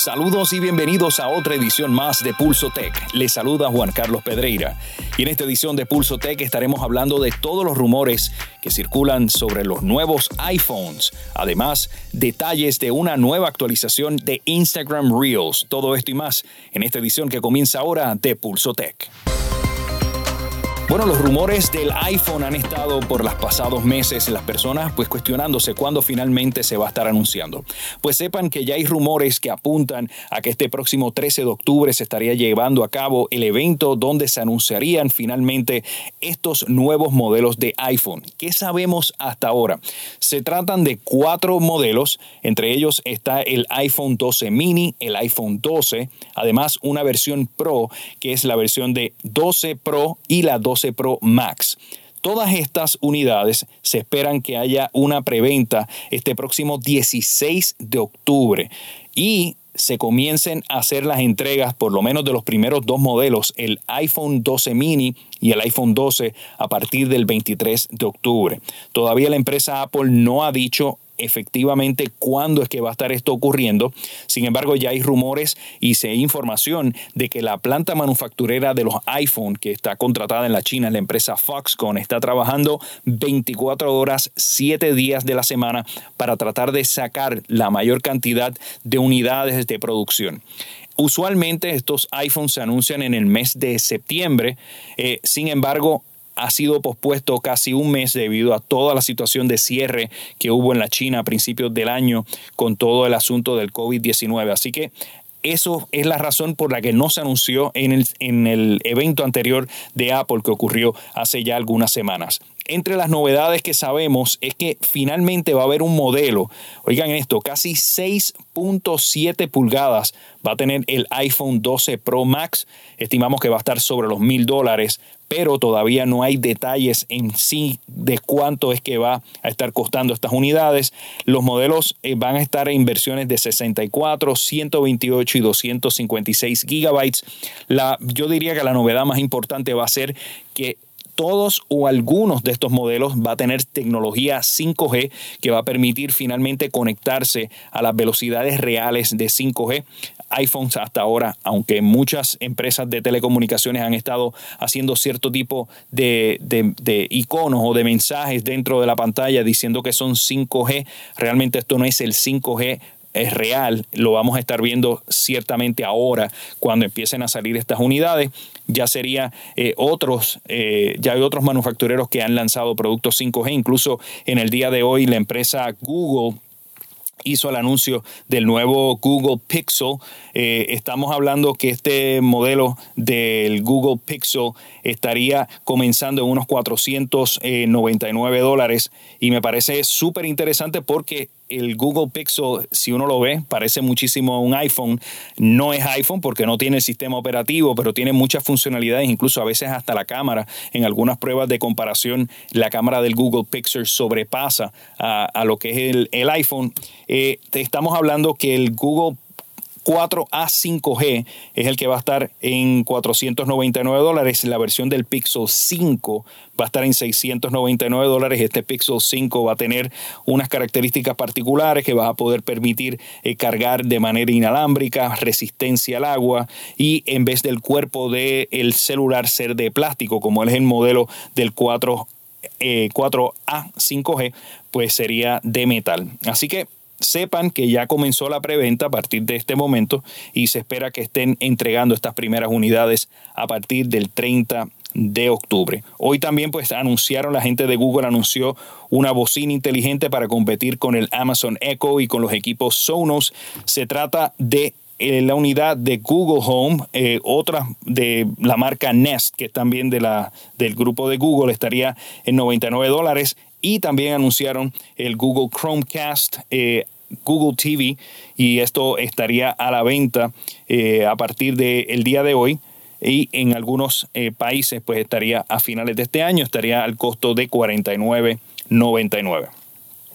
Saludos y bienvenidos a otra edición más de Pulso Tech. Les saluda Juan Carlos Pedreira. Y en esta edición de Pulso Tech estaremos hablando de todos los rumores que circulan sobre los nuevos iPhones. Además, detalles de una nueva actualización de Instagram Reels. Todo esto y más en esta edición que comienza ahora de Pulso Tech. Bueno, los rumores del iPhone han estado por los pasados meses, las personas pues cuestionándose cuándo finalmente se va a estar anunciando. Pues sepan que ya hay rumores que apuntan a que este próximo 13 de octubre se estaría llevando a cabo el evento donde se anunciarían finalmente estos nuevos modelos de iPhone. ¿Qué sabemos hasta ahora? Se tratan de cuatro modelos, entre ellos está el iPhone 12 mini, el iPhone 12, además una versión Pro que es la versión de 12 Pro y la 12 Pro Max. Todas estas unidades se esperan que haya una preventa este próximo 16 de octubre y se comiencen a hacer las entregas por lo menos de los primeros dos modelos, el iPhone 12 mini y el iPhone 12 a partir del 23 de octubre. Todavía la empresa Apple no ha dicho efectivamente cuándo es que va a estar esto ocurriendo. Sin embargo, ya hay rumores y se información de que la planta manufacturera de los iPhone que está contratada en la China, la empresa Foxconn, está trabajando 24 horas, 7 días de la semana para tratar de sacar la mayor cantidad de unidades de producción. Usualmente estos iPhones se anuncian en el mes de septiembre, eh, sin embargo ha sido pospuesto casi un mes debido a toda la situación de cierre que hubo en la China a principios del año con todo el asunto del COVID-19. Así que eso es la razón por la que no se anunció en el, en el evento anterior de Apple que ocurrió hace ya algunas semanas entre las novedades que sabemos es que finalmente va a haber un modelo, oigan esto, casi 6.7 pulgadas va a tener el iPhone 12 Pro Max, estimamos que va a estar sobre los mil dólares, pero todavía no hay detalles en sí de cuánto es que va a estar costando estas unidades. Los modelos eh, van a estar en versiones de 64, 128 y 256 gigabytes. Yo diría que la novedad más importante va a ser que todos o algunos de estos modelos va a tener tecnología 5G que va a permitir finalmente conectarse a las velocidades reales de 5G. iPhones hasta ahora, aunque muchas empresas de telecomunicaciones han estado haciendo cierto tipo de, de, iconos o de mensajes dentro de la pantalla diciendo que son 5G, realmente esto no es el 5G es real, lo vamos a estar viendo ciertamente ahora cuando empiecen a salir estas unidades. Ya sería eh, otros, eh, ya hay otros manufactureros que han lanzado productos 5G, incluso en el día de hoy la empresa Google hizo el anuncio del nuevo Google Pixel. Eh, estamos hablando que este modelo del Google Pixel estaría comenzando en unos 499 dólares y me parece súper interesante porque el Google Pixel, si uno lo ve, parece muchísimo a un iPhone. No es iPhone porque no tiene el sistema operativo, pero tiene muchas funcionalidades, incluso a veces hasta la cámara. En algunas pruebas de comparación, la cámara del Google Pixel sobrepasa a, lo que es el, iPhone. Eh, estamos hablando que el Google 4A5G es el que va a estar en 499 dólares. La versión del Pixel 5 va a estar en 699 dólares. Este Pixel 5 va a tener unas características particulares que va a poder permitir eh, cargar de manera inalámbrica, resistencia al agua y en vez del cuerpo del el celular ser de plástico, como es el modelo del 4 4A5G, eh, pues sería de metal. Así que sepan que ya comenzó la preventa a partir de este momento y se espera que estén entregando estas primeras unidades a partir del 30 de octubre. Hoy también pues anunciaron, la gente de Google anunció una bocina inteligente para competir con el Amazon Echo y con los equipos Sonos. Se trata de eh, la unidad de Google Home, eh, otra de la marca Nest, que es también de la, del grupo de Google, estaría en 99 dólares y también anunciaron el Google Chromecast. Eh, Google TV y esto estaría a la venta eh, a partir del día de hoy y en algunos eh, países pues estaría a finales de este año estaría al costo de 49.99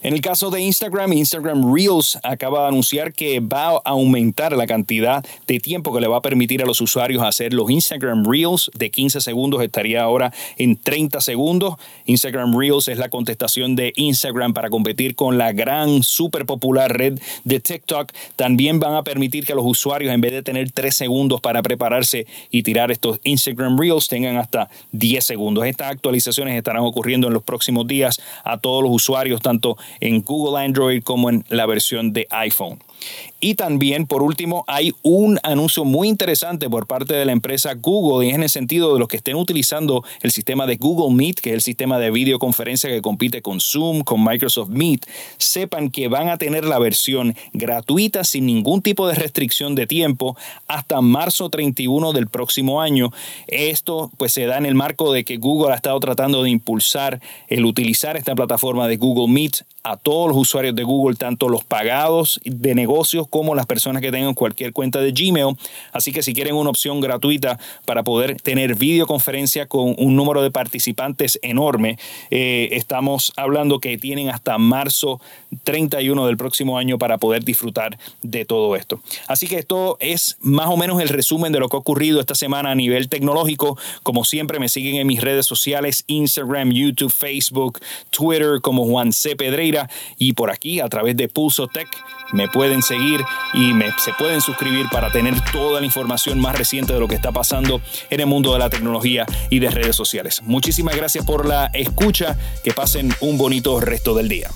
En el caso de Instagram, Instagram Reels acaba de anunciar que va a aumentar la cantidad de tiempo que le va a permitir a los usuarios hacer los Instagram Reels de 15 segundos, estaría ahora en 30 segundos. Instagram Reels es la contestación de Instagram para competir con la gran, súper popular red de TikTok. También van a permitir que los usuarios, en vez de tener 3 segundos para prepararse y tirar estos Instagram Reels, tengan hasta 10 segundos. Estas actualizaciones estarán ocurriendo en los próximos días a todos los usuarios, tanto en Google Android como en la versión de iPhone. Y también, por último, hay un anuncio muy interesante por parte de la empresa Google, y es en el sentido de los que estén utilizando el sistema de Google Meet, que es el sistema de videoconferencia que compite con Zoom, con Microsoft Meet, sepan que van a tener la versión gratuita sin ningún tipo de restricción de tiempo hasta marzo 31 del próximo año. Esto pues se da en el marco de que Google ha estado tratando de impulsar el utilizar esta plataforma de Google Meet a todos los usuarios de Google, tanto los pagados de negocios como las personas que tengan cualquier cuenta de Gmail. Así que si quieren una opción gratuita para poder tener videoconferencia con un número de participantes enorme, eh, estamos hablando que tienen hasta marzo 31 del próximo año para poder disfrutar de todo esto. Así que esto es más o menos el resumen de lo que ha ocurrido esta semana a nivel tecnológico. Como siempre, me siguen en mis redes sociales, Instagram, YouTube, Facebook, Twitter como Juan C. Pedreira y por aquí a través de Pulso Tech me pueden seguir y me, se pueden suscribir para tener toda la información más reciente de lo que está pasando en el mundo de la tecnología y de redes sociales. Muchísimas gracias por la escucha, que pasen un bonito resto del día.